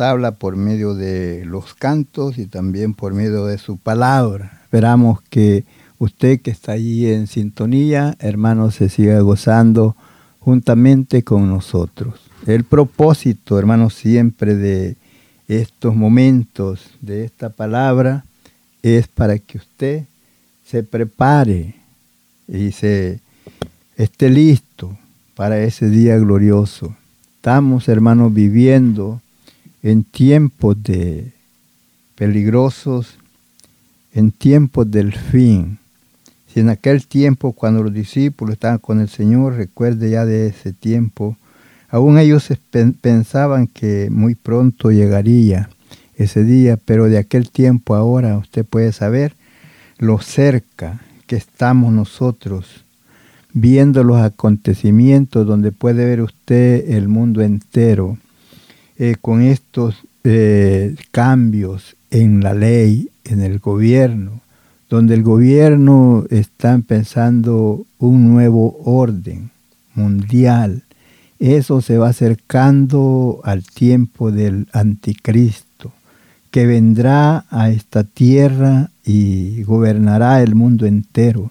habla por medio de los cantos y también por medio de su palabra. Esperamos que usted que está allí en sintonía, hermano, se siga gozando juntamente con nosotros. El propósito, hermano, siempre de estos momentos, de esta palabra, es para que usted se prepare y se esté listo para ese día glorioso. Estamos, hermanos, viviendo en tiempos de peligrosos, en tiempos del fin. Si en aquel tiempo, cuando los discípulos estaban con el Señor, recuerde ya de ese tiempo, aún ellos pensaban que muy pronto llegaría ese día, pero de aquel tiempo ahora usted puede saber lo cerca que estamos nosotros viendo los acontecimientos donde puede ver usted el mundo entero eh, con estos eh, cambios en la ley, en el gobierno, donde el gobierno está pensando un nuevo orden mundial. Eso se va acercando al tiempo del anticristo, que vendrá a esta tierra y gobernará el mundo entero.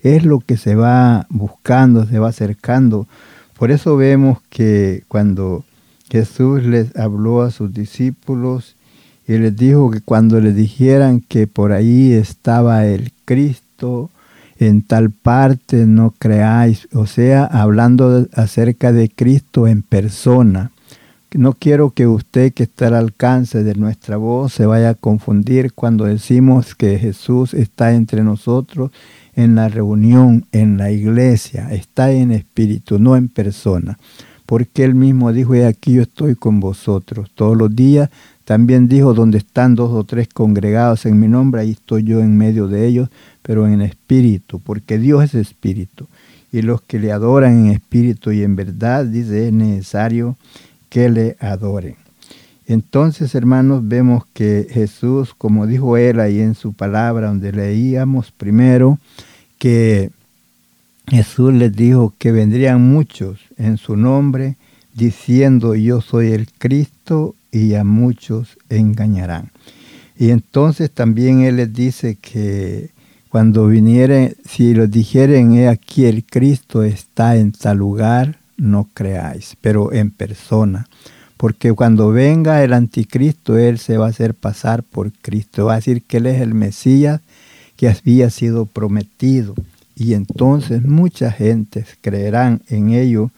Es lo que se va buscando, se va acercando. Por eso vemos que cuando Jesús les habló a sus discípulos y les dijo que cuando le dijeran que por ahí estaba el Cristo, en tal parte no creáis, o sea, hablando acerca de Cristo en persona. No quiero que usted que está al alcance de nuestra voz se vaya a confundir cuando decimos que Jesús está entre nosotros en la reunión, en la iglesia, está en espíritu, no en persona porque él mismo dijo, he aquí yo estoy con vosotros todos los días. También dijo, donde están dos o tres congregados en mi nombre, ahí estoy yo en medio de ellos, pero en espíritu, porque Dios es espíritu. Y los que le adoran en espíritu y en verdad, dice, es necesario que le adoren. Entonces, hermanos, vemos que Jesús, como dijo él ahí en su palabra, donde leíamos primero, que Jesús les dijo que vendrían muchos en su nombre diciendo yo soy el Cristo y a muchos engañarán. Y entonces también Él les dice que cuando vinieren, si los dijeren, he aquí el Cristo está en tal lugar, no creáis, pero en persona. Porque cuando venga el anticristo, él se va a hacer pasar por Cristo. Va a decir que él es el Mesías que había sido prometido. Y entonces mucha gente creerán en ello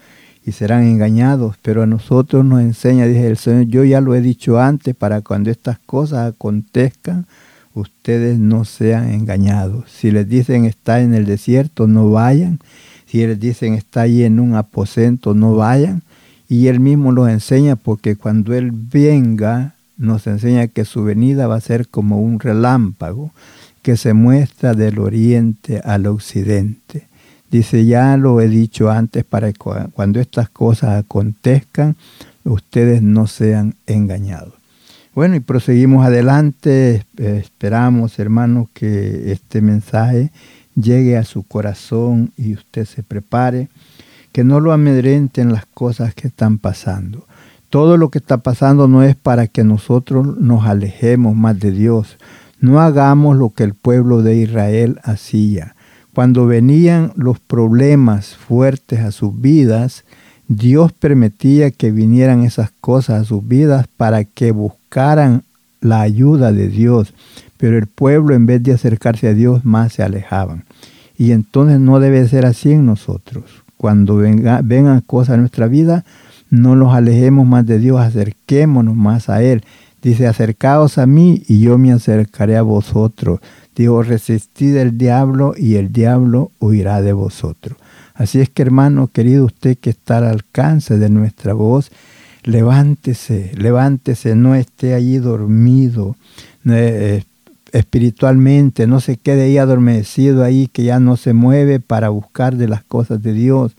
y serán engañados. Pero a nosotros nos enseña, dice el Señor, yo ya lo he dicho antes, para cuando estas cosas acontezcan, ustedes no sean engañados. Si les dicen está en el desierto, no vayan. Si les dicen está ahí en un aposento, no vayan. Y él mismo los enseña porque cuando él venga, nos enseña que su venida va a ser como un relámpago que se muestra del oriente al occidente. Dice, ya lo he dicho antes, para que cuando estas cosas acontezcan, ustedes no sean engañados. Bueno, y proseguimos adelante. Esperamos, hermanos, que este mensaje llegue a su corazón y usted se prepare. Que no lo amedrenten las cosas que están pasando. Todo lo que está pasando no es para que nosotros nos alejemos más de Dios. No hagamos lo que el pueblo de Israel hacía. Cuando venían los problemas fuertes a sus vidas, Dios permitía que vinieran esas cosas a sus vidas para que buscaran la ayuda de Dios, pero el pueblo en vez de acercarse a Dios más se alejaban. Y entonces no debe ser así en nosotros. Cuando venga, vengan cosas a nuestra vida, no nos alejemos más de Dios, acerquémonos más a Él. Dice, acercaos a mí y yo me acercaré a vosotros. Digo, resistid el diablo y el diablo huirá de vosotros. Así es que hermano querido, usted que está al alcance de nuestra voz, levántese, levántese, no esté allí dormido eh, espiritualmente, no se quede ahí adormecido ahí que ya no se mueve para buscar de las cosas de Dios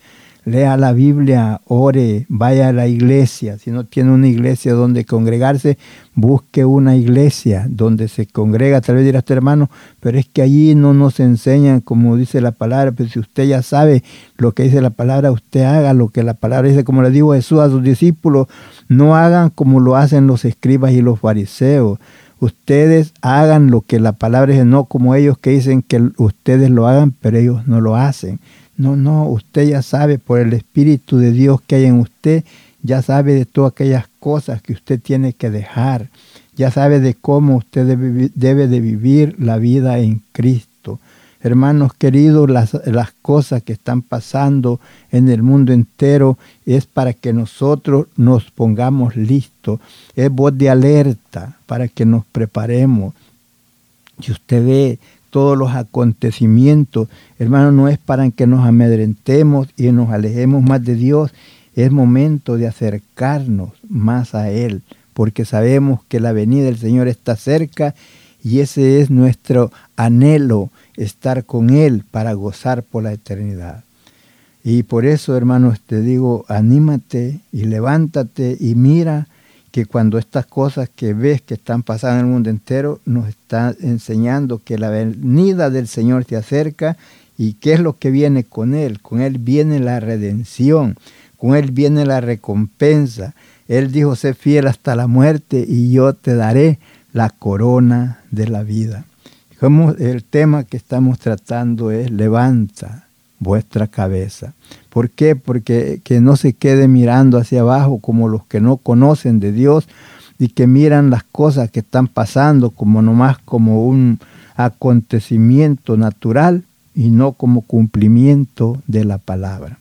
lea la Biblia, ore, vaya a la iglesia. Si no tiene una iglesia donde congregarse, busque una iglesia donde se congrega. Tal vez dirá este hermano, pero es que allí no nos enseñan como dice la palabra. Pero si usted ya sabe lo que dice la palabra, usted haga lo que la palabra dice. Como le digo Jesús a sus discípulos, no hagan como lo hacen los escribas y los fariseos. Ustedes hagan lo que la palabra dice, no como ellos que dicen que ustedes lo hagan, pero ellos no lo hacen. No, no, usted ya sabe por el Espíritu de Dios que hay en usted, ya sabe de todas aquellas cosas que usted tiene que dejar, ya sabe de cómo usted debe, de vivir la vida en Cristo. Hermanos queridos, las, las cosas que están pasando en el mundo entero es para que nosotros nos pongamos listos. Es voz de alerta para que nos preparemos. Si usted ve todos los acontecimientos. Hermano, no es para que nos amedrentemos y nos alejemos más de Dios. Es momento de acercarnos más a Él, porque sabemos que la venida del Señor está cerca y ese es nuestro anhelo, estar con Él para gozar por la eternidad. Y por eso, hermanos, te digo, anímate y levántate y mira que cuando estas cosas que ves que están pasando en el mundo entero nos está enseñando que la venida del Señor te acerca y qué es lo que viene con Él. Con Él viene la redención, con Él viene la recompensa. Él dijo, sé fiel hasta la muerte y yo te daré la corona de la vida. El tema que estamos tratando es levanta vuestra cabeza. ¿Por qué? Porque que no se quede mirando hacia abajo como los que no conocen de Dios y que miran las cosas que están pasando como nomás como un acontecimiento natural y no como cumplimiento de la palabra.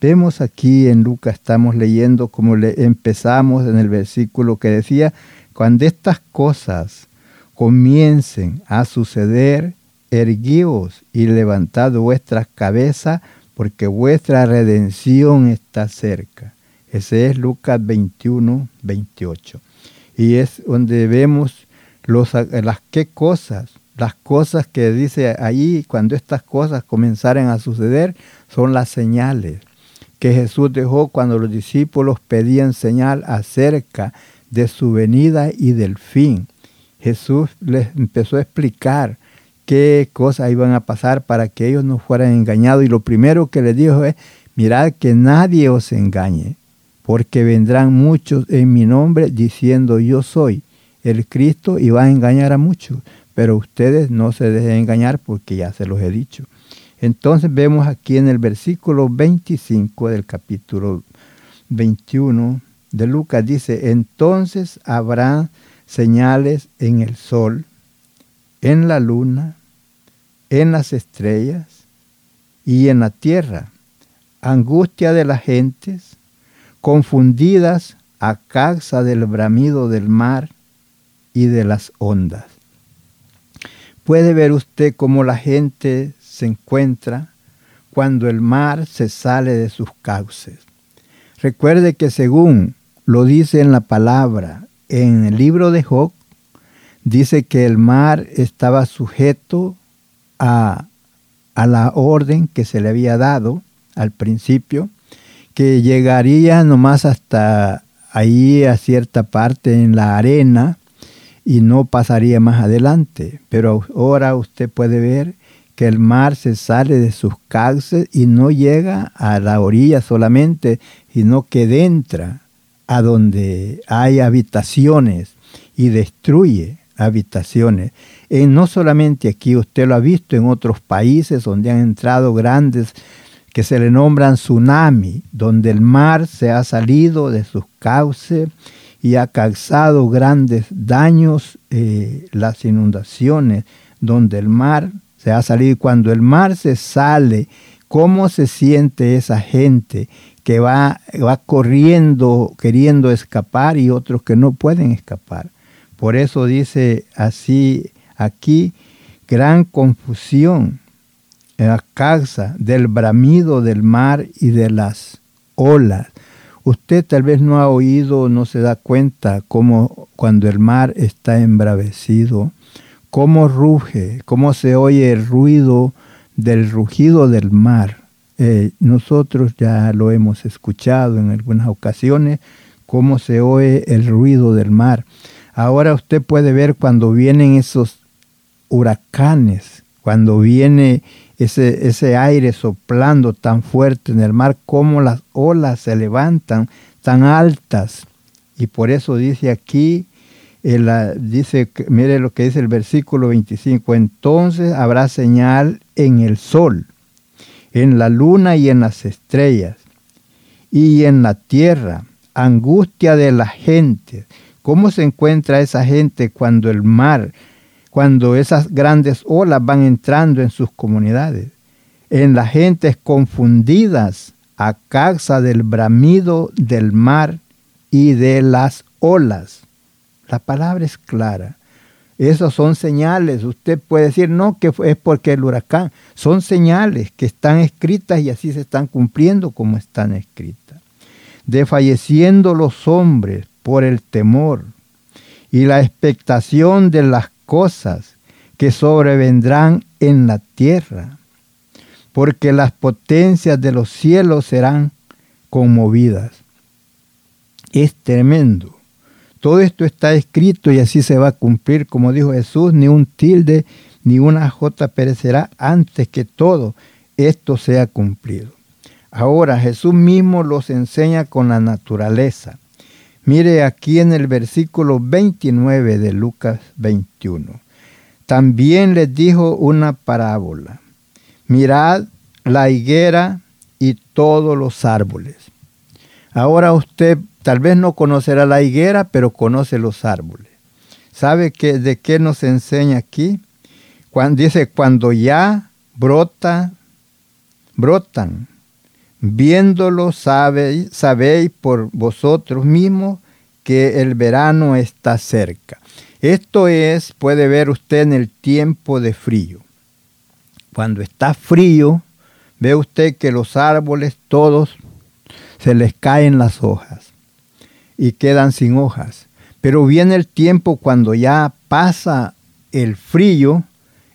Vemos aquí en Lucas, estamos leyendo como le empezamos en el versículo que decía, cuando estas cosas comiencen a suceder, erguíos y levantad vuestras cabezas, porque vuestra redención está cerca. Ese es Lucas 21, 28. Y es donde vemos las qué cosas, las cosas que dice ahí, cuando estas cosas comenzaren a suceder, son las señales que Jesús dejó cuando los discípulos pedían señal acerca de su venida y del fin. Jesús les empezó a explicar qué cosas iban a pasar para que ellos no fueran engañados. Y lo primero que les dijo es, mirad que nadie os engañe, porque vendrán muchos en mi nombre diciendo yo soy el Cristo y va a engañar a muchos. pero ustedes no se dejen engañar porque ya se los he dicho. Entonces vemos aquí en el versículo 25 del capítulo 21 de Lucas, dice, entonces habrá señales en el sol, en la luna, en las estrellas y en la tierra, angustia de las gentes, confundidas a causa del bramido del mar y de las ondas. Puede ver usted cómo la gente se encuentra cuando el mar se sale de sus cauces. Recuerde que según lo dice en la palabra, en el libro de Job, dice que el mar estaba sujeto a, a la orden que se le había dado al principio, que llegaría nomás hasta ahí a cierta parte en la arena y no pasaría más adelante. Pero ahora usted puede ver que el mar se sale de sus cauces y no llega a la orilla solamente, sino que entra a donde hay habitaciones y destruye habitaciones. Y no solamente aquí, usted lo ha visto en otros países donde han entrado grandes que se le nombran tsunami, donde el mar se ha salido de sus cauces y ha causado grandes daños, eh, las inundaciones, donde el mar se ha salido. Cuando el mar se sale, ¿cómo se siente esa gente que va, va corriendo, queriendo escapar y otros que no pueden escapar? Por eso dice así aquí, gran confusión a causa del bramido del mar y de las olas. Usted tal vez no ha oído, no se da cuenta cómo cuando el mar está embravecido, cómo ruge, cómo se oye el ruido del rugido del mar. Eh, nosotros ya lo hemos escuchado en algunas ocasiones, cómo se oye el ruido del mar. Ahora usted puede ver cuando vienen esos huracanes, cuando viene ese, ese aire soplando tan fuerte en el mar, cómo las olas se levantan tan altas. Y por eso dice aquí, dice, mire lo que dice el versículo 25, entonces habrá señal en el sol, en la luna y en las estrellas, y en la tierra, angustia de la gente. ¿Cómo se encuentra esa gente cuando el mar cuando esas grandes olas van entrando en sus comunidades, en las gentes confundidas a causa del bramido del mar y de las olas. La palabra es clara. Esas son señales. Usted puede decir, no, que es porque el huracán. Son señales que están escritas y así se están cumpliendo como están escritas. Desfalleciendo los hombres por el temor y la expectación de las cosas que sobrevendrán en la tierra, porque las potencias de los cielos serán conmovidas. Es tremendo. Todo esto está escrito y así se va a cumplir, como dijo Jesús, ni un tilde ni una jota perecerá antes que todo esto sea cumplido. Ahora Jesús mismo los enseña con la naturaleza. Mire aquí en el versículo 29 de Lucas 21. También les dijo una parábola. Mirad la higuera y todos los árboles. Ahora usted tal vez no conocerá la higuera, pero conoce los árboles. ¿Sabe que, de qué nos enseña aquí? Dice, cuando ya brota, brotan Viéndolo sabéis, sabéis por vosotros mismos que el verano está cerca. Esto es, puede ver usted en el tiempo de frío. Cuando está frío, ve usted que los árboles todos se les caen las hojas y quedan sin hojas. Pero viene el tiempo cuando ya pasa el frío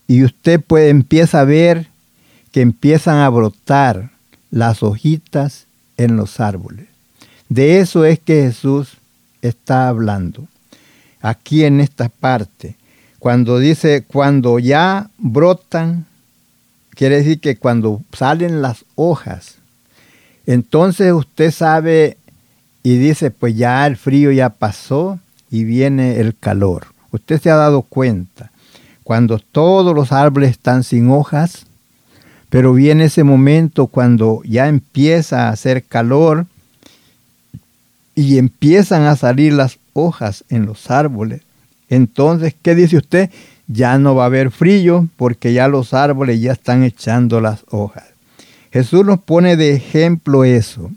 y usted puede empieza a ver que empiezan a brotar las hojitas en los árboles. De eso es que Jesús está hablando. Aquí en esta parte, cuando dice, cuando ya brotan, quiere decir que cuando salen las hojas, entonces usted sabe y dice, pues ya el frío ya pasó y viene el calor. Usted se ha dado cuenta. cuando todos los árboles están sin hojas, pero viene ese momento cuando ya empieza a hacer calor y empiezan a salir las hojas en los árboles. Entonces, ¿qué dice usted? Ya no va a haber frío porque ya los árboles ya están echando las hojas. Jesús nos pone de ejemplo eso,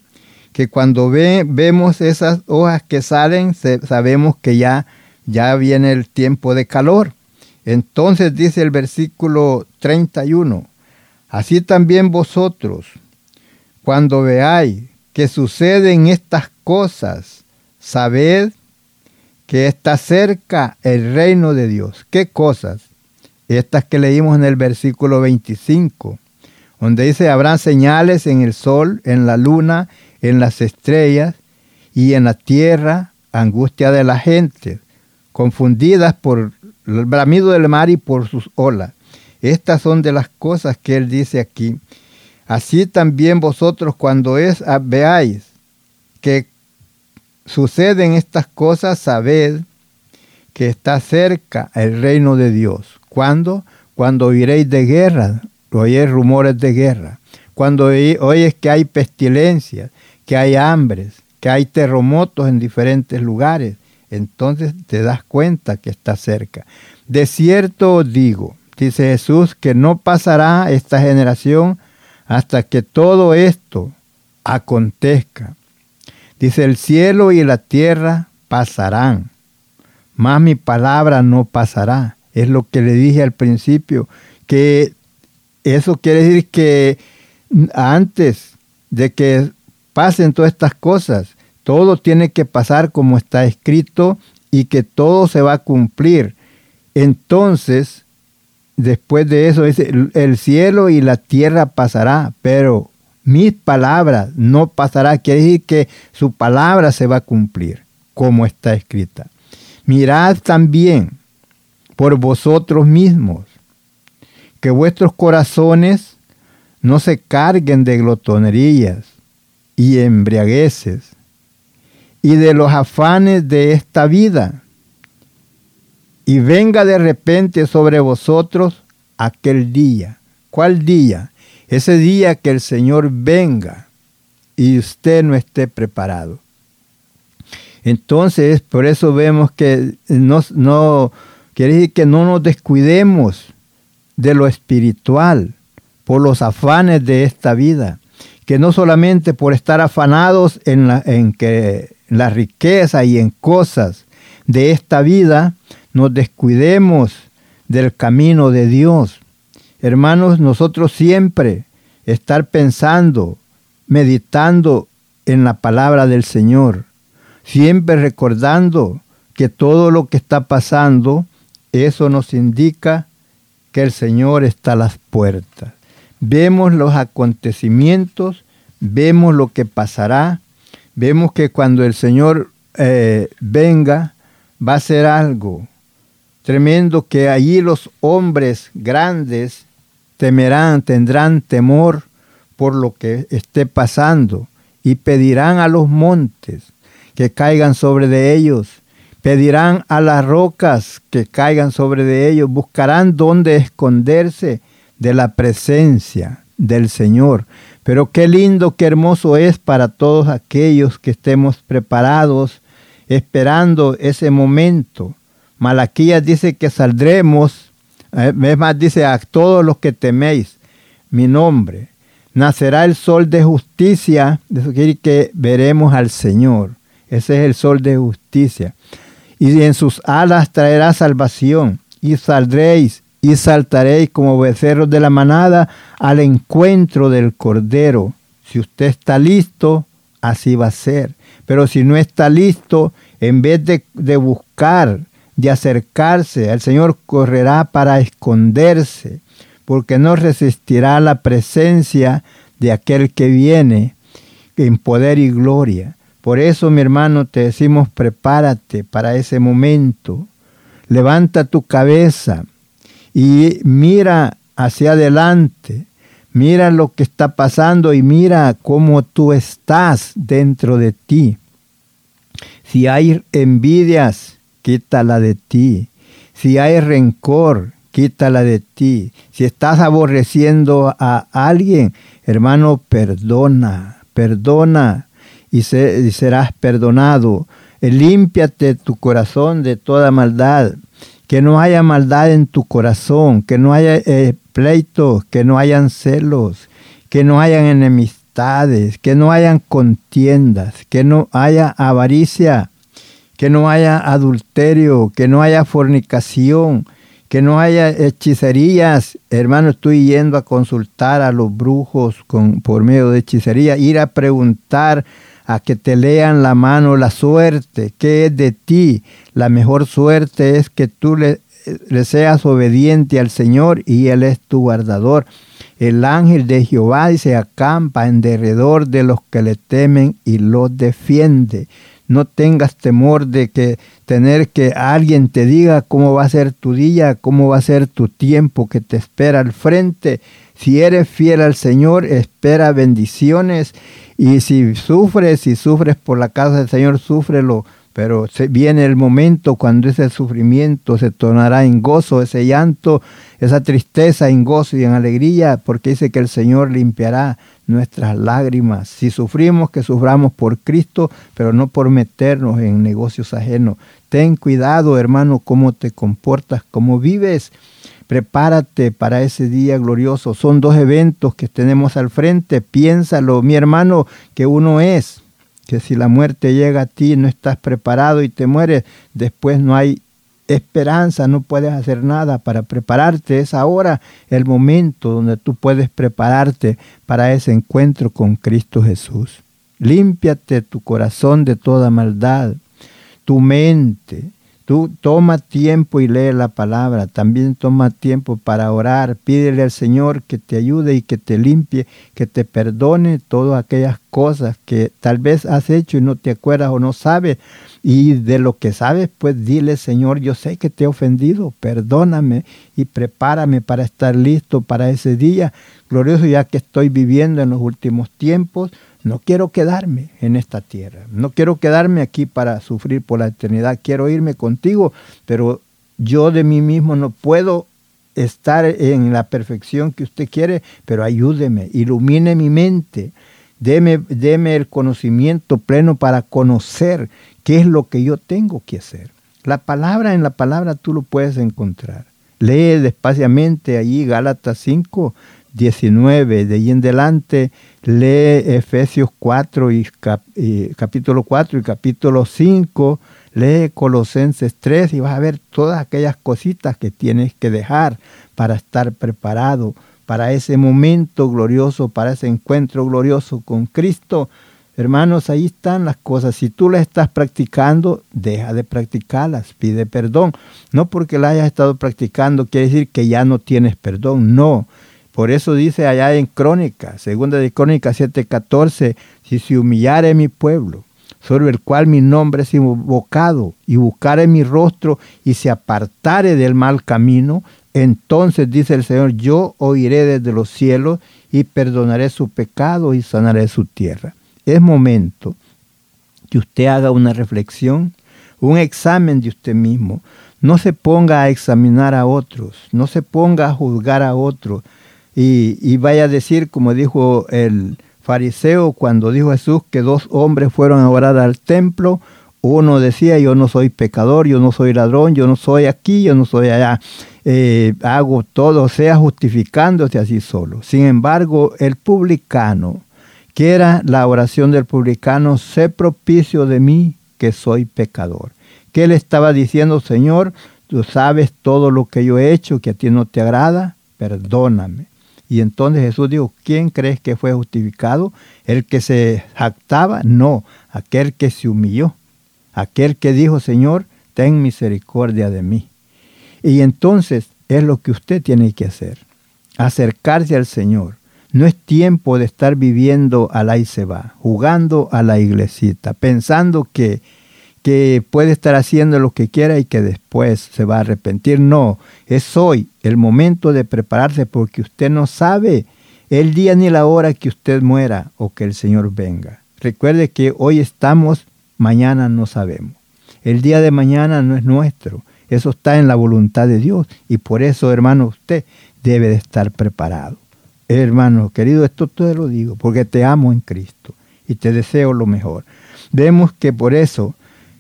que cuando ve, vemos esas hojas que salen, sabemos que ya, ya viene el tiempo de calor. Entonces dice el versículo 31, Así también vosotros, cuando veáis que suceden estas cosas, sabed que está cerca el reino de Dios. ¿Qué cosas? Estas que leímos en el versículo 25, donde dice, habrán señales en el sol, en la luna, en las estrellas y en la tierra, angustia de la gente, confundidas por el bramido del mar y por sus olas. Estas son de las cosas que él dice aquí. Así también vosotros cuando ah, veáis que suceden estas cosas, sabed que está cerca el reino de Dios. ¿Cuándo? Cuando oiréis de guerra, oyeis rumores de guerra. Cuando oyes que hay pestilencias, que hay hambres, que hay terremotos en diferentes lugares, entonces te das cuenta que está cerca. De cierto os digo, dice Jesús, que no pasará esta generación hasta que todo esto acontezca. Dice, el cielo y la tierra pasarán, mas mi palabra no pasará. Es lo que le dije al principio, que eso quiere decir que antes de que pasen todas estas cosas, todo tiene que pasar como está escrito y que todo se va a cumplir. Entonces, después de eso, el cielo y la tierra pasará, pero mis palabras no pasará. Quiere decir que su palabra se va a cumplir, como está escrita. Mirad también por vosotros mismos, que vuestros corazones no se carguen de glotonerías y embriagueces y de los afanes de esta vida y venga de repente sobre vosotros aquel día. ¿Cuál día? Ese día que el Señor venga y usted no esté preparado. Entonces, por eso vemos que no, no que no nos descuidemos de lo espiritual por los afanes de esta vida, que no solamente por estar afanados en la, en que, la riqueza y en cosas de esta vida, nos descuidemos del camino de Dios. Hermanos, nosotros siempre estar pensando, meditando en la palabra del Señor, siempre recordando que todo lo que está pasando, eso nos indica que el Señor está a las puertas. Vemos los acontecimientos, vemos lo que pasará, vemos que cuando el Señor eh, venga, va a ser algo tremendo que allí los hombres grandes temerán, tendrán temor por lo que esté pasando y pedirán a los montes que caigan sobre de ellos, pedirán a las rocas que caigan sobre de ellos, buscarán dónde esconderse de la presencia del Señor. Pero qué lindo, qué hermoso es para todos aquellos que estemos preparados, esperando ese momento Malaquías dice que saldremos, eh, es más, dice a todos los que teméis mi nombre. Nacerá el sol de justicia, eso quiere decir que veremos al Señor. Ese es el sol de justicia. Y en sus alas traerá salvación, y saldréis y saltaréis como becerros de la manada al encuentro del Cordero. Si usted está listo, así va a ser. Pero si no está listo, en vez de, de buscar de acercarse, el Señor correrá para esconderse, porque no resistirá la presencia de aquel que viene en poder y gloria. Por eso, mi hermano, te decimos, prepárate para ese momento. Levanta tu cabeza y mira hacia adelante. Mira lo que está pasando y mira cómo tú estás dentro de ti. Si hay envidias, quítala de ti. Si hay rencor, quítala de ti. Si estás aborreciendo a alguien, hermano, perdona, perdona y, serás perdonado. Límpiate tu corazón de toda maldad. Que no haya maldad en tu corazón, que no haya eh, pleitos, que no hayan celos, que no hayan enemistades, que no hayan contiendas, que no haya avaricia, que no haya adulterio, que no haya fornicación, que no haya hechicerías. Hermano, estoy yendo a consultar a los brujos con, por medio de hechicería, ir a preguntar a que te lean la mano la suerte, que es de ti. La mejor suerte es que tú le, le seas obediente al Señor y Él es tu guardador. El ángel de Jehová se acampa en derredor de los que le temen y los defiende. No tengas temor de que tener que alguien te diga cómo va a ser tu día, cómo va a ser tu tiempo que te espera al frente. Si eres fiel al Señor, espera bendiciones. Y si sufres, si sufres por la casa del Señor, súfrelo. Pero viene el momento cuando ese sufrimiento se tornará en gozo, ese llanto, esa tristeza en gozo y en alegría, porque dice que el Señor limpiará nuestras lágrimas. Si sufrimos, que suframos por Cristo, pero no por meternos en negocios ajenos. Ten cuidado, hermano, cómo te comportas, cómo vives. Prepárate para ese día glorioso. Son dos eventos que tenemos al frente. Piénsalo, mi hermano, que uno es que si la muerte llega a ti no estás preparado y te mueres, después no hay esperanza, no puedes hacer nada para prepararte. Es ahora el momento donde tú puedes prepararte para ese encuentro con Cristo Jesús. Límpiate tu corazón de toda maldad, tu mente, Tú toma tiempo y lee la palabra, también toma tiempo para orar, pídele al Señor que te ayude y que te limpie, que te perdone todas aquellas cosas que tal vez has hecho y no te acuerdas o no sabes. Y de lo que sabes, pues dile, Señor, yo sé que te he ofendido, perdóname y prepárame para estar listo para ese día. Glorioso ya que estoy viviendo en los últimos tiempos no quiero quedarme en esta tierra, no quiero quedarme aquí para sufrir por la eternidad, quiero irme contigo, pero yo de mí mismo no puedo estar en la perfección que usted quiere, pero ayúdeme, ilumine mi mente, deme, el conocimiento pleno para conocer qué es lo que yo tengo que hacer. La palabra en la palabra tú lo puedes encontrar. Lee despaciamente allí Gálatas 5, 19, de ahí en adelante lee Efesios 4 y, capítulo 4 y capítulo 5, lee Colosenses 3 y vas a ver todas aquellas cositas que tienes que dejar para estar preparado para ese momento glorioso, para ese encuentro glorioso con Cristo. Hermanos, ahí están las cosas. Si tú las estás practicando, deja de practicarlas, pide perdón. No porque las hayas estado practicando quiere decir que ya no tienes perdón, no por eso dice allá en Crónica, segunda de Crónica 7:14, si se humillare mi pueblo, sobre el cual mi nombre es invocado, y buscare mi rostro y se apartare del mal camino, entonces dice el Señor, yo oiré desde los cielos y perdonaré su pecado y sanaré su tierra. Es momento que usted haga una reflexión, un examen de usted mismo. No se ponga a examinar a otros, no se ponga a juzgar a otros, y, vaya a decir, como dijo el fariseo cuando dijo Jesús que dos hombres fueron a orar al templo, uno decía, yo no soy pecador, yo no soy ladrón, yo no soy aquí, yo no soy allá, eh, hago todo, sea justificándose así solo. Sin embargo, el publicano, que era la oración del publicano, sé propicio de mí que soy pecador. Que él estaba diciendo, Señor, tú sabes todo lo que yo he hecho, que a ti no te agrada, perdóname. Y entonces Jesús dijo, ¿quién crees que fue justificado? ¿El que se jactaba? No, aquel que se humilló, aquel que dijo, Señor, ten misericordia de mí. Y entonces es lo que usted tiene que hacer, acercarse al Señor. No es tiempo de estar viviendo al ahí se va, jugando a la iglesita, pensando que que puede estar haciendo lo que quiera y que después se va a arrepentir. No, es hoy el momento de prepararse porque usted no sabe el día ni la hora que usted muera o que el Señor venga. Recuerde que hoy estamos, mañana no sabemos. El día de mañana no es nuestro. Eso está en la voluntad de Dios. Y por eso, hermano, usted debe de estar preparado. Hermano, querido, esto te lo digo, porque te amo en Cristo y te deseo lo mejor. Vemos que por eso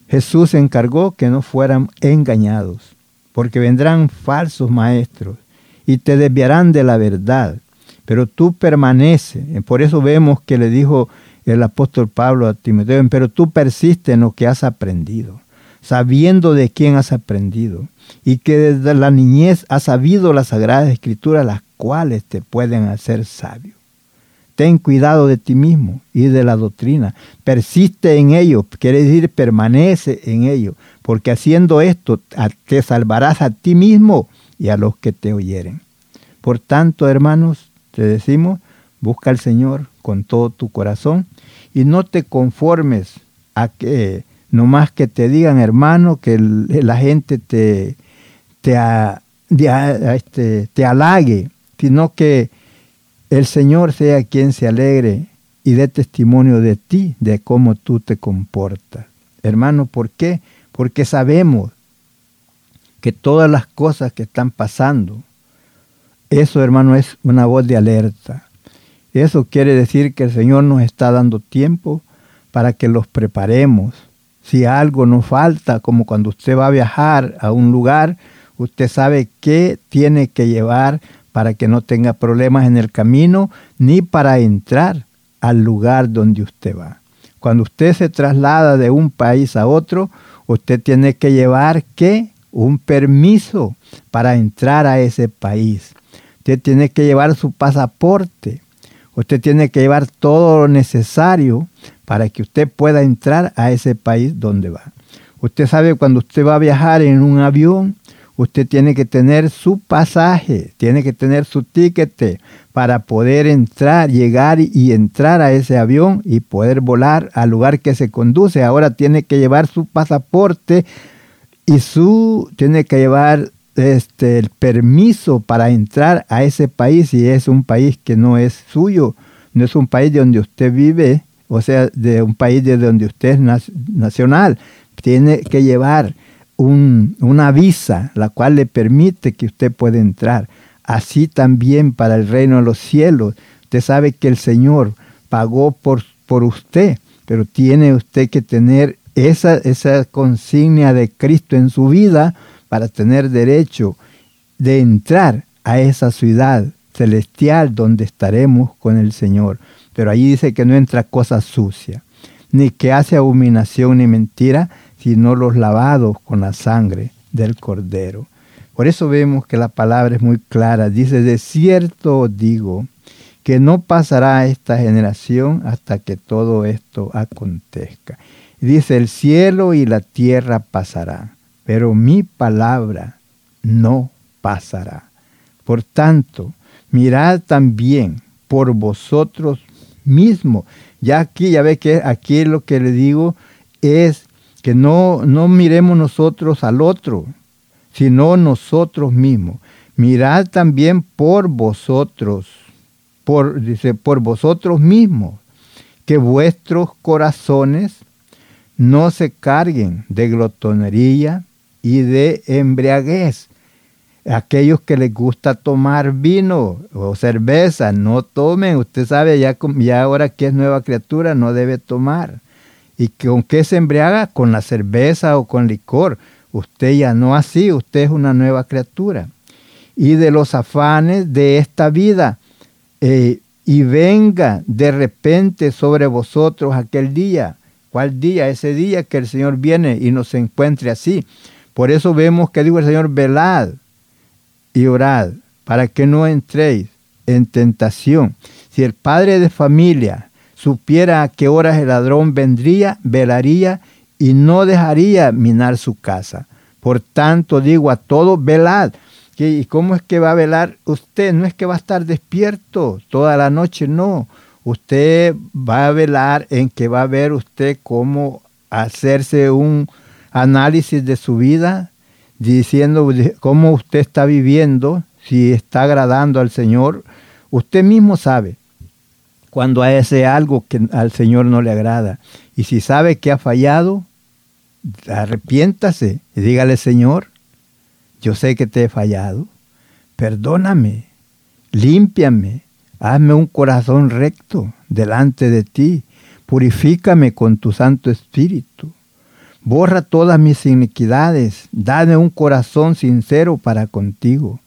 Jesús encargó que no fueran engañados, porque vendrán falsos maestros y te desviarán de la verdad. Pero tú permanece. Por eso vemos que le dijo el apóstol Pablo a Timoteo, pero tú persiste en lo que has aprendido, sabiendo de quién has aprendido, y que desde la niñez has sabido las sagradas escrituras, las cuales te pueden hacer sabio. Ten cuidado de ti mismo y de la doctrina. Persiste en ello, quiere decir permanece en ello, porque haciendo esto te salvarás a ti mismo y a los que te oyeren. Por tanto, hermanos, te decimos, busca al Señor con todo tu corazón y no te conformes a que nomás que te digan, hermano, que la gente te, te, este, te halague, sino que el Señor sea quien se alegre y dé testimonio de ti, de cómo tú te comportas. Hermano, ¿por qué? Porque sabemos que todas las cosas que están pasando, eso hermano es una voz de alerta. Eso quiere decir que el Señor nos está dando tiempo para que los preparemos. Si algo nos falta, como cuando usted va a viajar a un lugar, usted sabe qué tiene que llevar para que no tenga problemas en el camino ni para entrar al lugar donde usted va. Cuando usted se traslada de un país a otro, usted tiene que llevar qué? Un permiso para entrar a ese país. Usted tiene que llevar su pasaporte. Usted tiene que llevar todo lo necesario para que usted pueda entrar a ese país donde va. Usted sabe cuando usted va a viajar en un avión, usted tiene que tener su pasaje, tiene que tener su ticket para poder entrar, llegar y entrar a ese avión y poder volar al lugar que se conduce. Ahora tiene que llevar su pasaporte y su tiene que llevar este el permiso para entrar a ese país si es un país que no es suyo, no es un país de donde usted vive, o sea, de un país de donde usted es nacional. Tiene que llevar una visa, la cual le permite que usted pueda entrar. Así también para el reino de los cielos. Usted sabe que el Señor pagó por, por usted, pero tiene usted que tener esa, esa consigna de Cristo en su vida para tener derecho de entrar a esa ciudad celestial donde estaremos con el Señor. Pero allí dice que no entra cosa sucia, ni que hace abominación ni mentira, sino los lavados con la sangre del cordero. Por eso vemos que la palabra es muy clara. Dice, de cierto digo, que no pasará esta generación hasta que todo esto acontezca. Dice, el cielo y la tierra pasarán, pero mi palabra no pasará. Por tanto, mirad también por vosotros mismos. Ya aquí, ya ve que aquí lo que le digo es que no, no miremos nosotros al otro, sino nosotros mismos. Mirad también por vosotros, por, dice, por vosotros mismos, que vuestros corazones no se carguen de glotonería y de embriaguez. Aquellos que les gusta tomar vino o cerveza, no tomen. Usted sabe ya, ya ahora que es nueva criatura, no debe tomar. ¿Y con qué se embriaga? Con la cerveza o con licor. Usted ya no así, usted es una nueva criatura. Y de los afanes de esta vida. Eh, y venga de repente sobre vosotros aquel día. ¿Cuál día? Ese día que el Señor viene y nos encuentre así. Por eso vemos que dijo el Señor, velad y orad para que no entréis en tentación. Si el padre de familia supiera a qué horas el ladrón vendría, velaría y no dejaría minar su casa. Por tanto digo a todos, velad. ¿Y cómo es que va a velar usted? No es que va a estar despierto toda la noche, no. Usted va a velar en que va a ver usted cómo hacerse un análisis de su vida, diciendo cómo usted está viviendo, si está agradando al Señor. Usted mismo sabe cuando hace algo que al Señor no le agrada. Y si sabe que ha fallado, arrepiéntase y dígale, Señor, yo sé que te he fallado. Perdóname, límpiame, hazme un corazón recto delante de ti, purifícame con tu Santo Espíritu. Borra todas mis iniquidades, dame un corazón sincero para contigo.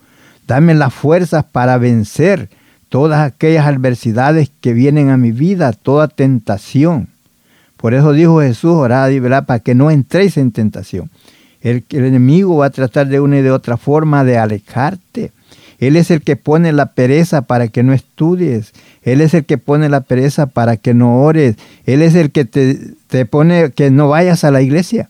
Dame las fuerzas para vencer todas aquellas adversidades que vienen a mi vida, toda tentación. Por eso dijo Jesús, orad y verá, para que no entréis en tentación. El, enemigo va a tratar de una y de otra forma de alejarte. Él es el que pone la pereza para que no estudies. Él es el que pone la pereza para que no ores. Él es el que te, te pone que no vayas a la iglesia.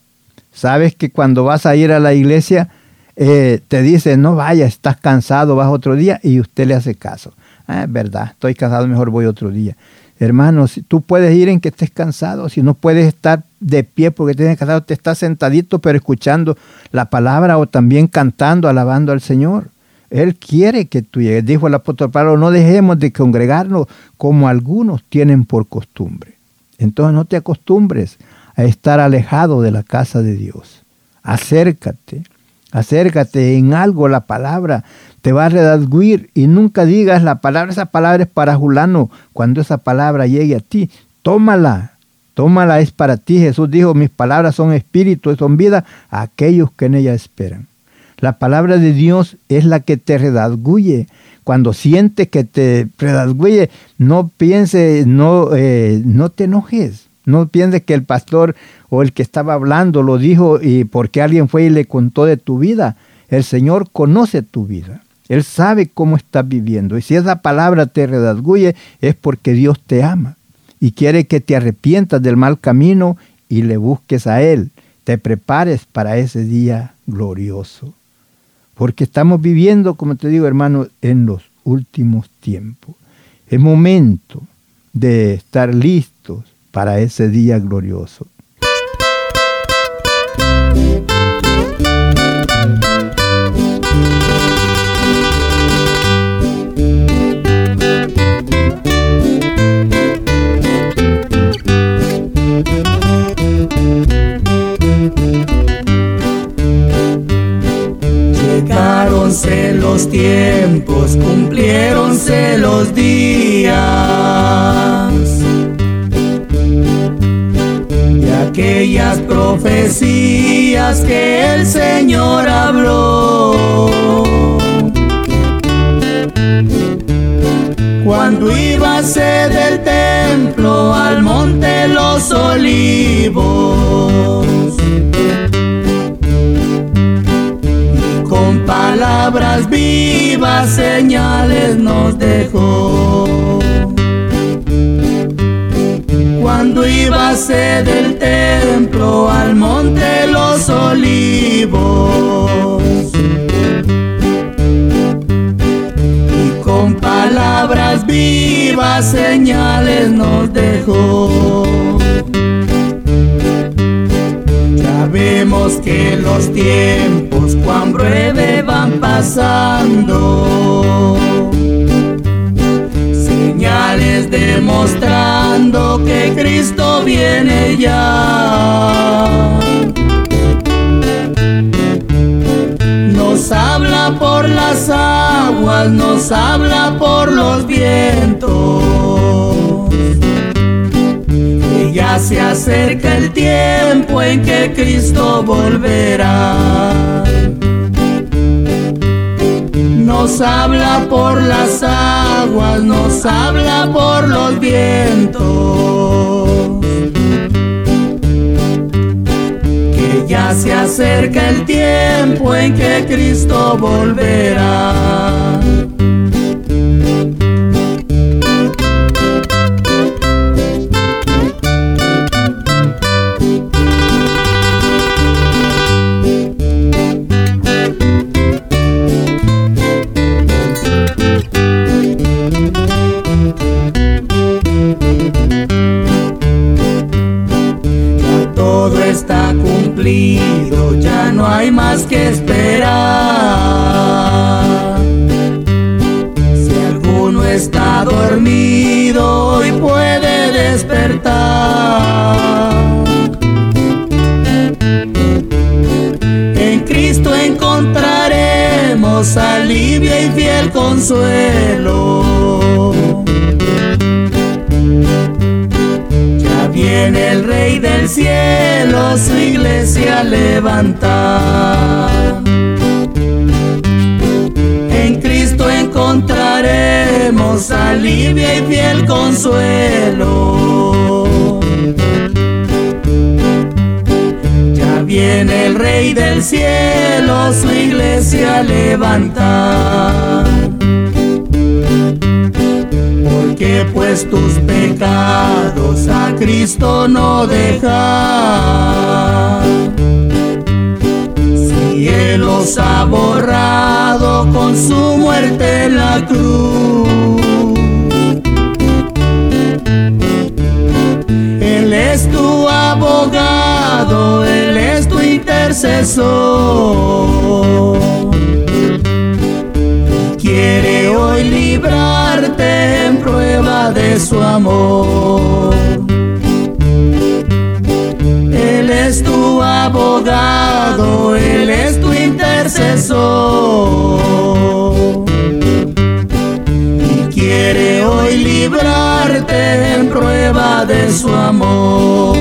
Sabes que cuando vas a ir a la iglesia, eh, te dice, no vayas, estás cansado, vas otro día y usted le hace caso. Ah, es verdad, estoy cansado, mejor voy otro día. Hermano, si tú puedes ir en que estés cansado, si no puedes estar de pie porque tienes cansado, te estás sentadito pero escuchando la palabra o también cantando, alabando al Señor. Él quiere que tú llegues. Dijo el apóstol Pablo, no dejemos de congregarnos como algunos tienen por costumbre. Entonces no te acostumbres a estar alejado de la casa de Dios. Acércate, acércate en algo la palabra te va a redarguir y nunca digas la palabra, esa palabra es para Julano. Cuando esa palabra llegue a ti, tómala, tómala, es para ti. Jesús dijo, mis palabras son espíritu, son vida a aquellos que en ella esperan. La palabra de Dios es la que te redarguye. Cuando sientes que te redarguye, no pienses, no, eh, no te enojes. No pienses que el pastor o el que estaba hablando lo dijo y porque alguien fue y le contó de tu vida. El Señor conoce tu vida. Él sabe cómo estás viviendo. Y si esa palabra te redarguye, es porque Dios te ama y quiere que te arrepientas del mal camino y le busques a Él. Te prepares para ese día glorioso. Porque estamos viviendo, como te digo, hermano, en los últimos tiempos. Es momento de estar listos para ese día glorioso. los tiempos, cumplieronse los días. Aquellas profecías que el Señor habló. Cuando ser del templo al monte los olivos palabras vivas, señales nos dejó. Ser del templo al monte los olivos. Y con palabras vivas, señales nos dejó. Sabemos que los tiempos cuán breve van pasando. Demostrando que Cristo viene ya. Nos habla por las aguas, nos habla por los vientos ya se acerca el tiempo en que Cristo volverá. Nos habla por las aguas, nos habla por los vientos. Que ya se acerca el tiempo en que Cristo volverá. Consuelo. Ya viene el Rey del cielo, su iglesia levanta. En Cristo encontraremos alivio y fiel consuelo. viene el Rey del cielo su iglesia levanta. Pues tus pecados a Cristo no deja. Si Él los ha borrado con su muerte en la cruz. Él es tu abogado, Él es tu intercesor. Amor. Él es tu abogado, Él es tu intercesor quiere hoy librarte en prueba de su amor.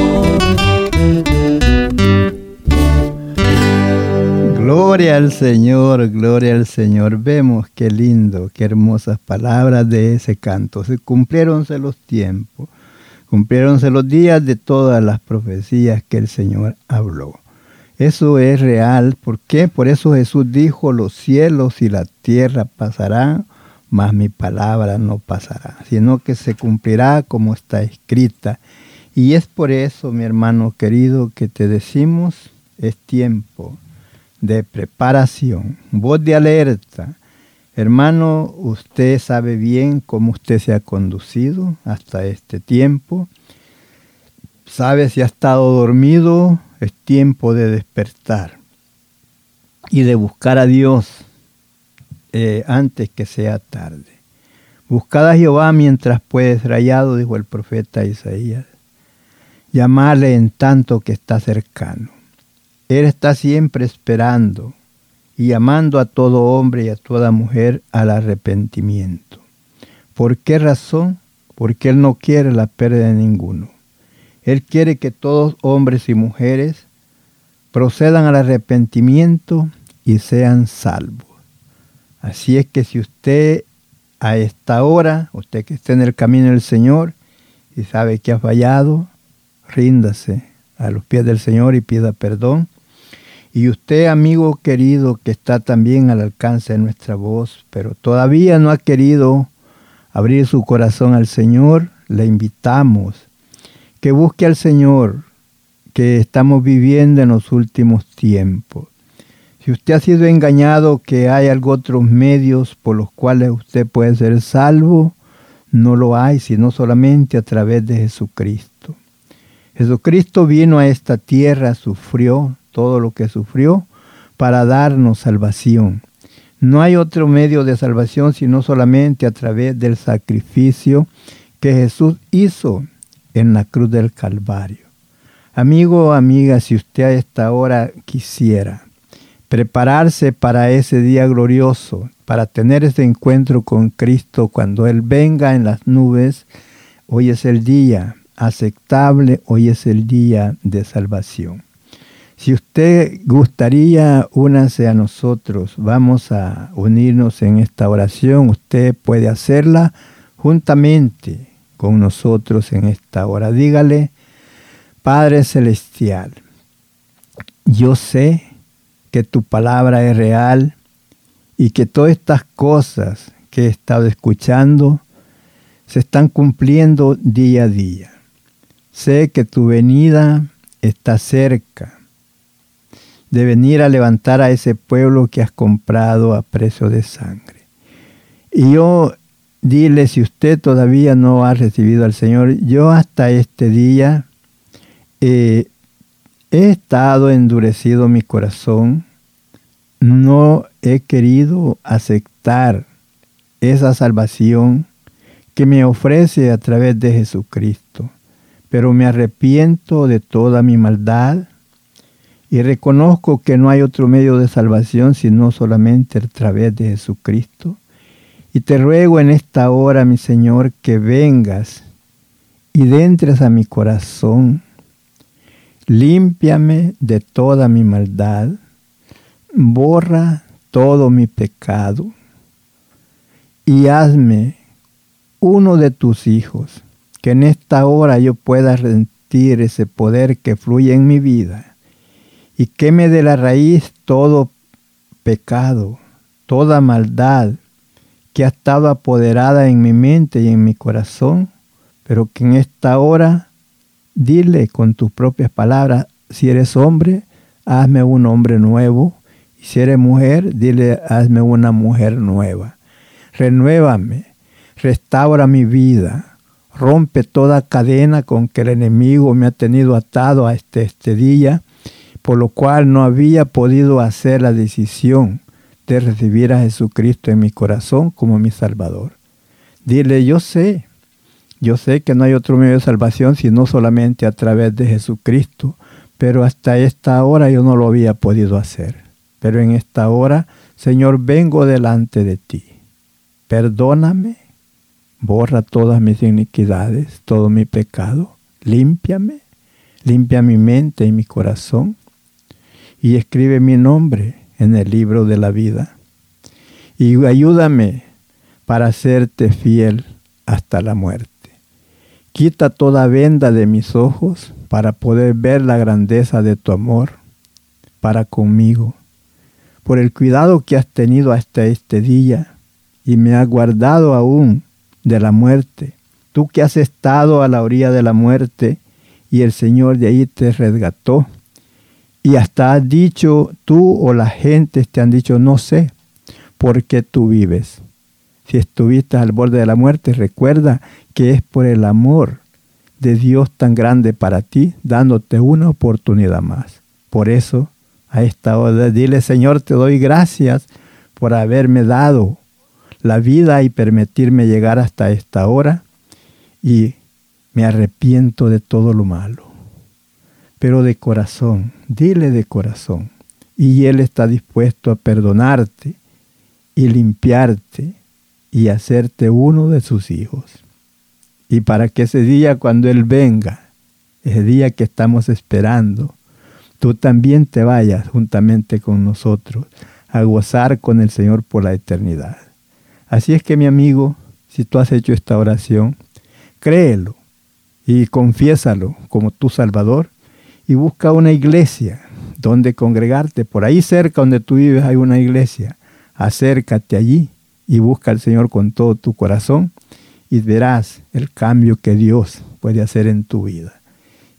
Gloria al Señor, gloria al Señor. Vemos qué lindo, qué hermosas palabras de ese canto. Se cumpliéronse los tiempos, cumpliéronse los días de todas las profecías que el Señor habló. Eso es real. ¿Por qué? Por eso Jesús dijo, los cielos y la tierra pasarán, mas mi palabra no pasará, sino que se cumplirá como está escrita. Y es por eso, mi hermano querido, que te decimos, es tiempo de preparación, voz de alerta. Hermano, usted sabe bien cómo usted se ha conducido hasta este tiempo. Sabe si ha estado dormido, es tiempo de despertar y de buscar a Dios eh, antes que sea tarde. Buscad a Jehová mientras puedes rayado, dijo el profeta Isaías. Llamarle en tanto que está cercano. Él está siempre esperando y llamando a todo hombre y a toda mujer al arrepentimiento. ¿Por qué razón? Porque Él no quiere la pérdida de ninguno. Él quiere que todos hombres y mujeres procedan al arrepentimiento y sean salvos. Así es que si usted a esta hora, usted que esté en el camino del Señor y sabe que ha fallado, ríndase a los pies del Señor y pida perdón. Y usted, amigo querido, que está también al alcance de nuestra voz, pero todavía no ha querido abrir su corazón al Señor, le invitamos que busque al Señor que estamos viviendo en los últimos tiempos. Si usted ha sido engañado que hay algo otros medios por los cuales usted puede ser salvo, no lo hay, sino solamente a través de Jesucristo. Jesucristo vino a esta tierra, sufrió todo lo que sufrió para darnos salvación. No hay otro medio de salvación sino solamente a través del sacrificio que Jesús hizo en la cruz del Calvario. Amigo o amiga, si usted a esta hora quisiera prepararse para ese día glorioso, para tener ese encuentro con Cristo cuando Él venga en las nubes. Hoy es el día aceptable, hoy es el día de salvación. Si usted gustaría, únase a nosotros, vamos a unirnos en esta oración, usted puede hacerla juntamente con nosotros en esta hora. Dígale, Padre Celestial, yo sé que tu palabra es real y que todas estas cosas que he estado escuchando se están cumpliendo día a día. Sé que tu venida está cerca de venir a levantar a ese pueblo que has comprado a precio de sangre. Y yo dile, si usted todavía no ha recibido al Señor, yo hasta este día eh, he estado endurecido mi corazón no he querido aceptar esa salvación que me ofrece a través de Jesucristo, pero me arrepiento de toda mi maldad y reconozco que no hay otro medio de salvación sino solamente a través de Jesucristo. Y te ruego en esta hora, mi Señor, que vengas y entres a mi corazón. Límpiame de toda mi maldad. Borra todo mi pecado. Y hazme uno de tus hijos, que en esta hora yo pueda sentir ese poder que fluye en mi vida y queme de la raíz todo pecado, toda maldad que ha estado apoderada en mi mente y en mi corazón, pero que en esta hora dile con tus propias palabras, si eres hombre, hazme un hombre nuevo, y si eres mujer, dile, hazme una mujer nueva. Renuévame, restaura mi vida, rompe toda cadena con que el enemigo me ha tenido atado a este, este día por lo cual no había podido hacer la decisión de recibir a Jesucristo en mi corazón como mi Salvador. Dile, yo sé, yo sé que no hay otro medio de salvación sino solamente a través de Jesucristo, pero hasta esta hora yo no lo había podido hacer. Pero en esta hora, Señor, vengo delante de ti. Perdóname, borra todas mis iniquidades, todo mi pecado, límpiame, limpia mi mente y mi corazón y escribe mi nombre en el libro de la vida. Y ayúdame para hacerte fiel hasta la muerte. Quita toda venda de mis ojos para poder ver la grandeza de tu amor para conmigo. Por el cuidado que has tenido hasta este día y me has guardado aún de la muerte. Tú que has estado a la orilla de la muerte y el Señor de ahí te resgató y hasta has dicho tú o la gente te han dicho, no sé por qué tú vives. Si estuviste al borde de la muerte, recuerda que es por el amor de Dios tan grande para ti, dándote una oportunidad más. Por eso, a esta hora, dile, Señor, te doy gracias por haberme dado la vida y permitirme llegar hasta esta hora y me arrepiento de todo lo malo pero de corazón, dile de corazón. Y Él está dispuesto a perdonarte y limpiarte y hacerte uno de sus hijos. Y para que ese día cuando Él venga, ese día que estamos esperando, tú también te vayas juntamente con nosotros a gozar con el Señor por la eternidad. Así es que mi amigo, si tú has hecho esta oración, créelo y confiésalo como tu Salvador y busca una iglesia donde congregarte. Por ahí cerca donde tú vives hay una iglesia. Acércate allí y busca al Señor con todo tu corazón y verás el cambio que Dios puede hacer en tu vida.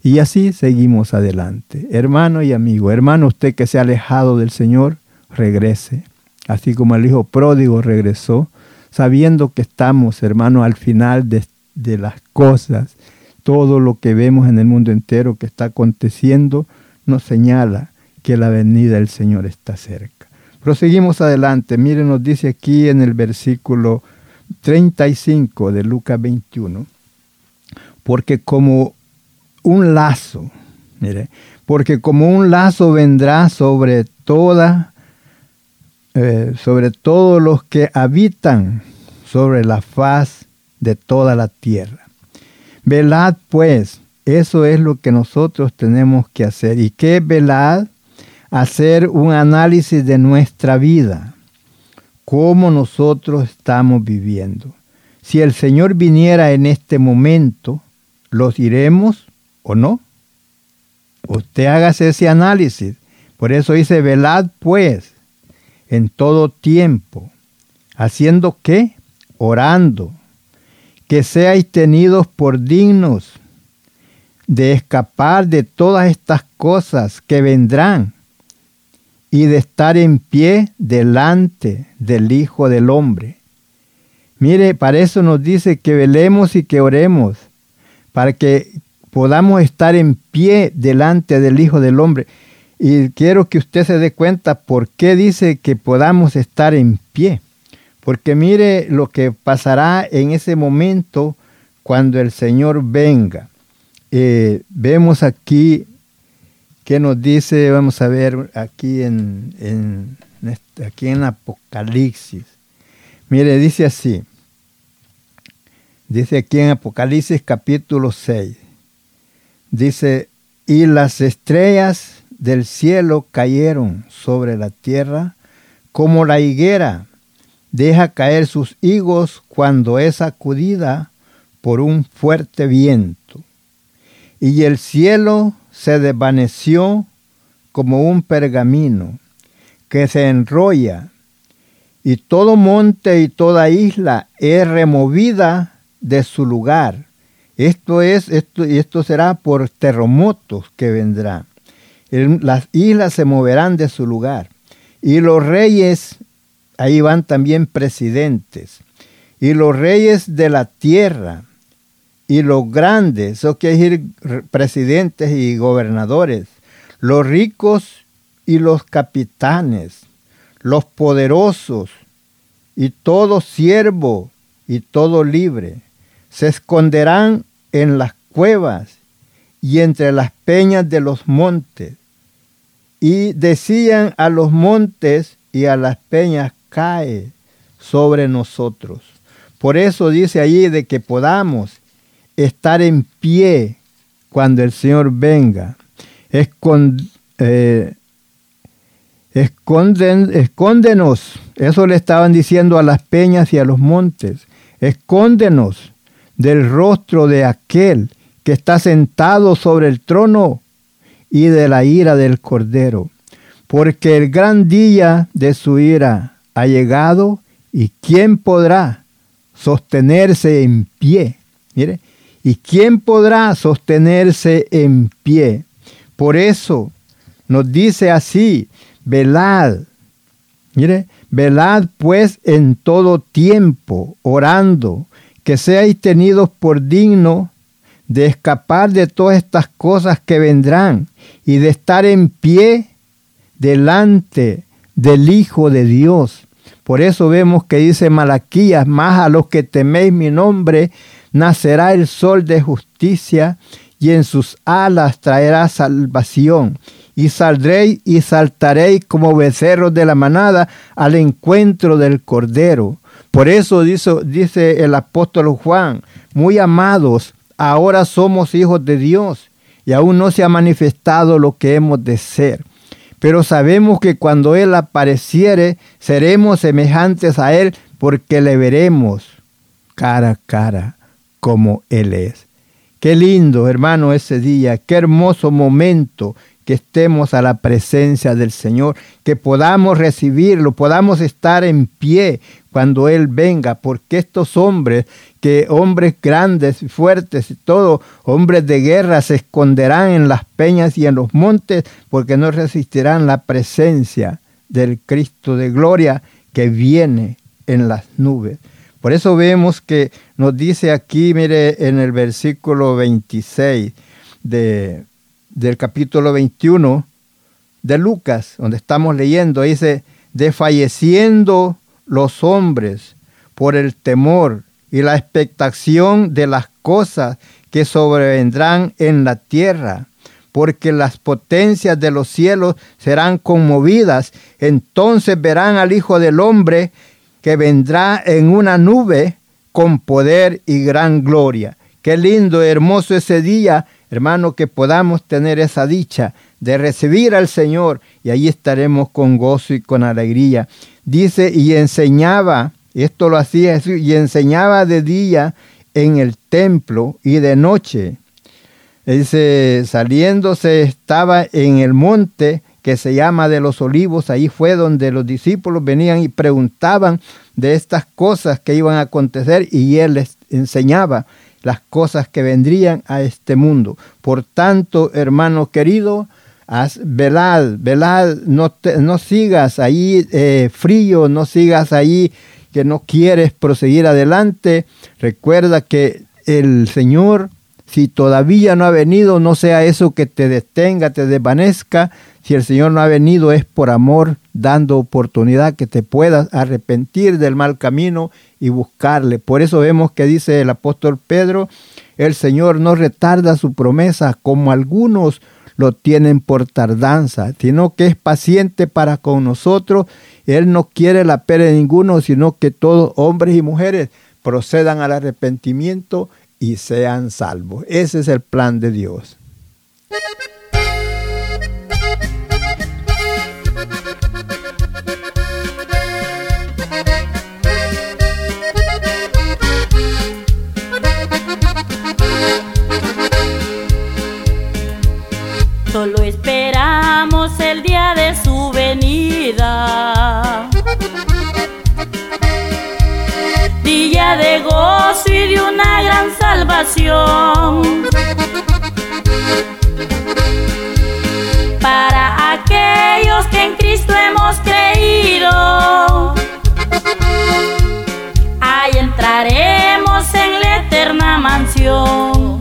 Y así seguimos adelante. Hermano y amigo, hermano, usted que se ha alejado del Señor, regrese. Así como el hijo pródigo regresó, sabiendo que estamos, hermano, al final de, de las cosas todo lo que vemos en el mundo entero que está aconteciendo nos señala que la venida del Señor está cerca. Proseguimos adelante. Miren, nos dice aquí en el versículo 35 de Lucas 21, porque como un lazo, mire, porque como un lazo vendrá sobre toda, eh, sobre todos los que habitan sobre la faz de toda la tierra. Velad pues, eso es lo que nosotros tenemos que hacer. ¿Y qué velad? Hacer un análisis de nuestra vida, cómo nosotros estamos viviendo. Si el Señor viniera en este momento, ¿los iremos o no? Usted haga ese análisis. Por eso dice, velad pues en todo tiempo. ¿Haciendo qué? Orando que seáis tenidos por dignos de escapar de todas estas cosas que vendrán y de estar en pie delante del Hijo del Hombre. Mire, para eso nos dice que velemos y que oremos, para que podamos estar en pie delante del Hijo del Hombre. Y quiero que usted se dé cuenta por qué dice que podamos estar en pie. Porque mire lo que pasará en ese momento cuando el Señor venga. Eh, vemos aquí que nos dice, vamos a ver aquí en, este, aquí en Apocalipsis. Mire, dice así. Dice aquí en Apocalipsis capítulo 6. Dice, y las estrellas del cielo cayeron sobre la tierra como la higuera deja caer sus higos cuando es sacudida por un fuerte viento. Y el cielo se desvaneció como un pergamino que se enrolla, y todo monte y toda isla es removida de su lugar. Esto es, esto, y esto será por terremotos que vendrán. Las islas se moverán de su lugar. Y los reyes, ahí van también presidentes. Y los reyes de la tierra y los grandes, eso quiere decir presidentes y gobernadores, los ricos y los capitanes, los poderosos y todo siervo y todo libre, se esconderán en las cuevas y entre las peñas de los montes. Y decían a los montes y a las peñas, cae sobre nosotros. Por eso dice allí de que podamos estar en pie cuando el Señor venga. Eh, escóndenos. Eso le estaban diciendo a las peñas y a los montes. Escóndenos del rostro de aquel que está sentado sobre el trono y de la ira del Cordero. Porque el gran día de su ira ha llegado y ¿quién podrá sostenerse en pie? Mire, ¿Y quién podrá sostenerse en pie? Por eso nos dice así, velad. Mire, velad pues en todo tiempo, orando, que seáis tenidos por digno de escapar de todas estas cosas que vendrán y de estar en pie delante del Hijo de Dios. Por eso vemos que dice Malaquías, más a los que teméis mi nombre, nacerá el sol de justicia y en sus alas traerá salvación. Y saldréis y saltaréis como becerros de la manada al encuentro del Cordero. Por eso dice, dice el apóstol Juan, muy amados, ahora somos hijos de Dios y aún no se ha manifestado lo que hemos de ser. Pero sabemos que cuando Él apareciere, seremos semejantes a Él porque le veremos cara a cara como Él es. Qué lindo, hermano, ese día, qué hermoso momento que estemos a la presencia del Señor, que podamos recibirlo, podamos estar en pie cuando Él venga, porque estos hombres, que hombres grandes y fuertes y todo, hombres de guerra, se esconderán en las peñas y en los montes, porque no resistirán la presencia del Cristo de gloria que viene en las nubes. Por eso vemos que nos dice aquí, mire, en el versículo 26 de, del capítulo 21 de Lucas, donde estamos leyendo, dice, desfalleciendo los hombres por el temor y la expectación de las cosas que sobrevendrán en la tierra, porque las potencias de los cielos serán conmovidas, entonces verán al Hijo del Hombre que vendrá en una nube con poder y gran gloria. Qué lindo, hermoso ese día, hermano, que podamos tener esa dicha de recibir al Señor y ahí estaremos con gozo y con alegría. Dice, y enseñaba, esto lo hacía y enseñaba de día en el templo y de noche. Dice, saliéndose estaba en el monte que se llama de los olivos, ahí fue donde los discípulos venían y preguntaban de estas cosas que iban a acontecer y él les enseñaba las cosas que vendrían a este mundo. Por tanto, hermano querido, haz, velad, velad, no, no sigas ahí eh, frío, no sigas ahí que no quieres proseguir adelante. Recuerda que el Señor, si todavía no ha venido, no sea eso que te detenga, te desvanezca, si el Señor no ha venido es por amor, dando oportunidad que te puedas arrepentir del mal camino y buscarle. Por eso vemos que dice el apóstol Pedro, el Señor no retarda su promesa como algunos lo tienen por tardanza, sino que es paciente para con nosotros. Él no quiere la pérdida de ninguno, sino que todos, hombres y mujeres, procedan al arrepentimiento y sean salvos. Ese es el plan de Dios. Solo esperamos el día de su venida. De gozo y de una gran salvación. Para aquellos que en Cristo hemos creído. Ahí entraremos en la eterna mansión.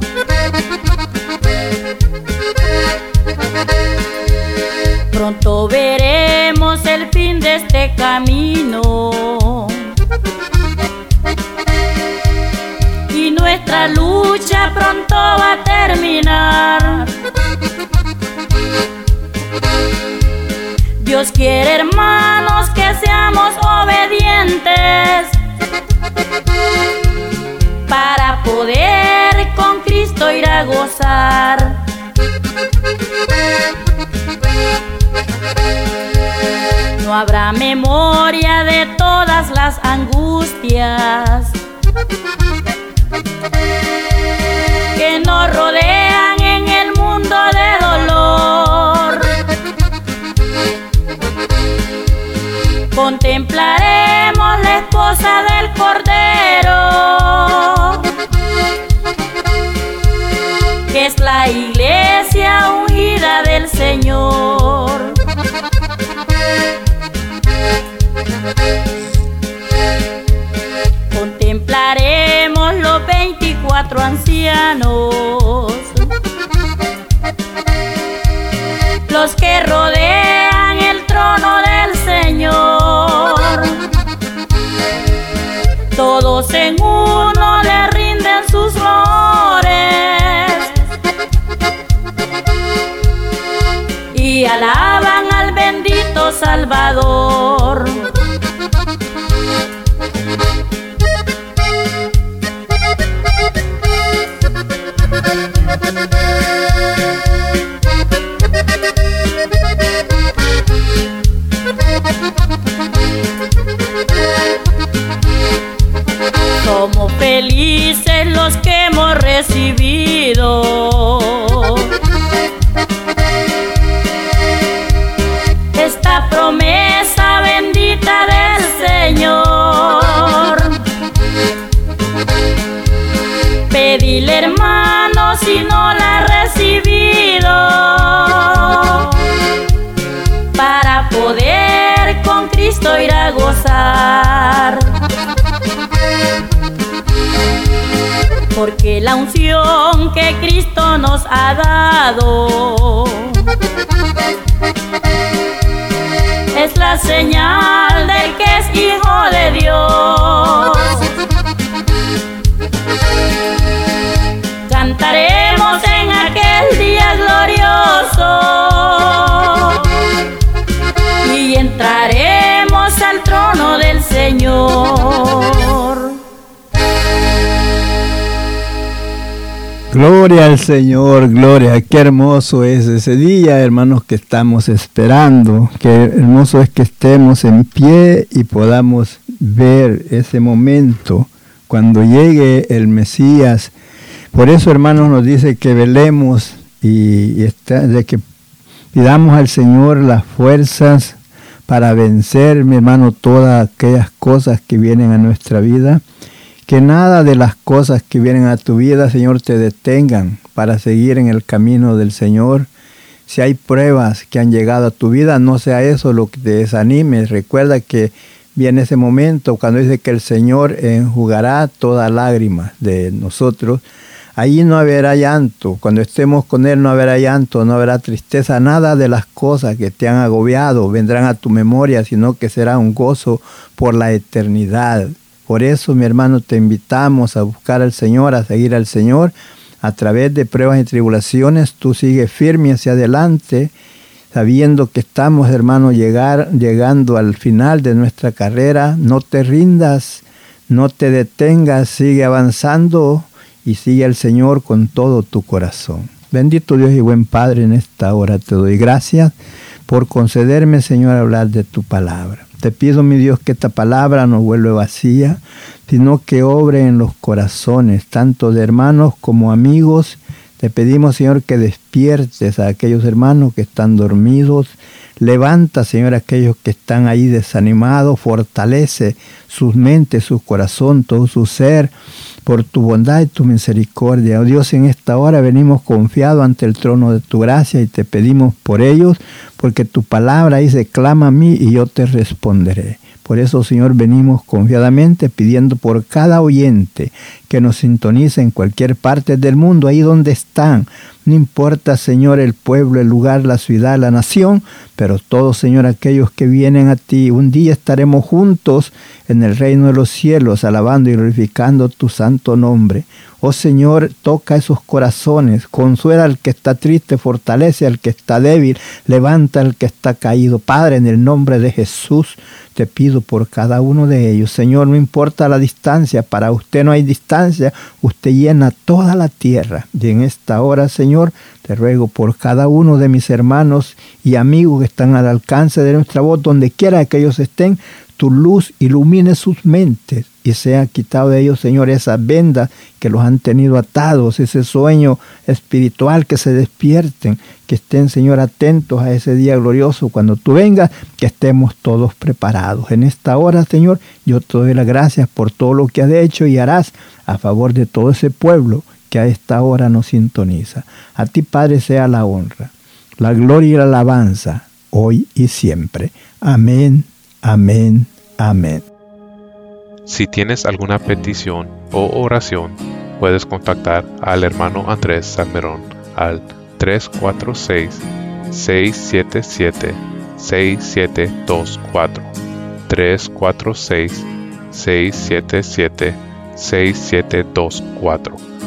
Pronto veremos el fin de este camino. Nuestra lucha pronto va a terminar. Dios quiere, hermanos, que seamos obedientes para poder con Cristo ir a gozar. No habrá memoria de todas las angustias que nos rodean en el mundo de dolor. Contemplaremos la esposa del Cordero, que es la iglesia ungida del Señor. 24 ancianos, los que rodean el trono del Señor. Todos en uno le rinden sus flores y alaban al bendito Salvador. Ha dado. Es la señal del que es hijo Gloria al Señor, gloria. Qué hermoso es ese día, hermanos, que estamos esperando. Qué hermoso es que estemos en pie y podamos ver ese momento cuando llegue el Mesías. Por eso, hermanos, nos dice que velemos y, está- que pidamos al Señor las fuerzas para vencer, mi hermano, todas aquellas cosas que vienen a nuestra vida. Que nada de las cosas que vienen a tu vida, Señor, te detengan para seguir en el camino del Señor. Si hay pruebas que han llegado a tu vida, no sea eso lo que te desanime. Recuerda que viene ese momento cuando dice que el Señor enjugará toda lágrima de nosotros. Allí no habrá llanto. Cuando estemos con Él no habrá llanto, no habrá tristeza. Nada de las cosas que te han agobiado vendrán a tu memoria, sino que será un gozo por la eternidad. Por eso, mi hermano, te invitamos a buscar al Señor, a seguir al Señor, a través de pruebas y tribulaciones, tú sigues firme hacia adelante, sabiendo que estamos, hermano, llegando al final de nuestra carrera. No te rindas, no te detengas, sigue avanzando y sigue al Señor con todo tu corazón. Bendito Dios y buen Padre, en esta hora te doy gracias por concederme, Señor, hablar de tu palabra. Te pido, mi Dios, que esta palabra no vuelva vacía, sino que obre en los corazones, tanto de hermanos como amigos. Te pedimos, Señor, que despiertes a aquellos hermanos que están dormidos. Levanta, Señor, aquellos que están ahí desanimados. Fortalece sus mentes, su corazón, todo su ser por tu bondad y tu misericordia. Oh Dios, en esta hora venimos confiados ante el trono de tu gracia y te pedimos por ellos, porque tu palabra dice, clama a mí y yo te responderé. Por eso, Señor, venimos confiadamente pidiendo por cada oyente que nos sintonice en cualquier parte del mundo, ahí donde están. No importa, Señor, el pueblo, el lugar, la ciudad, la nación, pero todos, Señor, aquellos que vienen a ti, un día estaremos juntos en el reino de los cielos, alabando y glorificando tu santo nombre. Oh Señor, toca esos corazones, consuela al que está triste, fortalece al que está débil, levanta al que está caído. Padre, en el nombre de Jesús, te pido por cada uno de ellos. Señor, no importa la distancia, para usted no hay distancia, usted llena toda la tierra. Y en esta hora, Señor, te ruego por cada uno de mis hermanos y amigos que están al alcance de nuestra voz, donde quiera que ellos estén, tu luz ilumine sus mentes y sea quitado de ellos, Señor, esa venda que los han tenido atados, ese sueño espiritual, que se despierten, que estén, Señor, atentos a ese día glorioso. Cuando tú vengas, que estemos todos preparados. En esta hora, Señor, yo te doy las gracias por todo lo que has hecho y harás a favor de todo ese pueblo que a esta hora nos sintoniza. A ti, Padre, sea la honra, la gloria y la alabanza, hoy y siempre. Amén Amén. Amén. Si tienes alguna petición o oración, puedes contactar al hermano Andrés Salmerón al 346-677-6724. 346-677-6724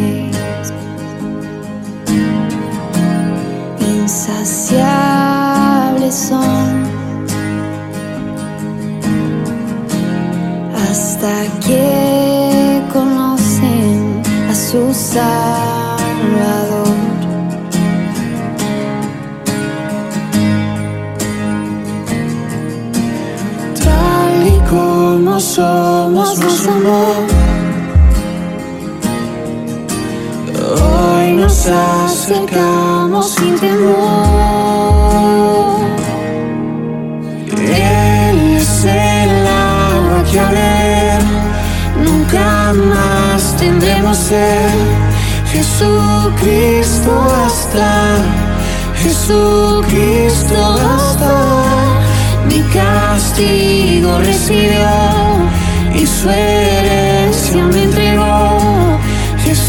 insaciables son hasta que conocen a su Salvador. Tal y como somos, nos amó. Nos acercamos sin temor. Él es el agua que a ver nunca más tendremos ser. Jesucristo hasta, Jesucristo hasta, mi castigo recibió y su herencia me entregó.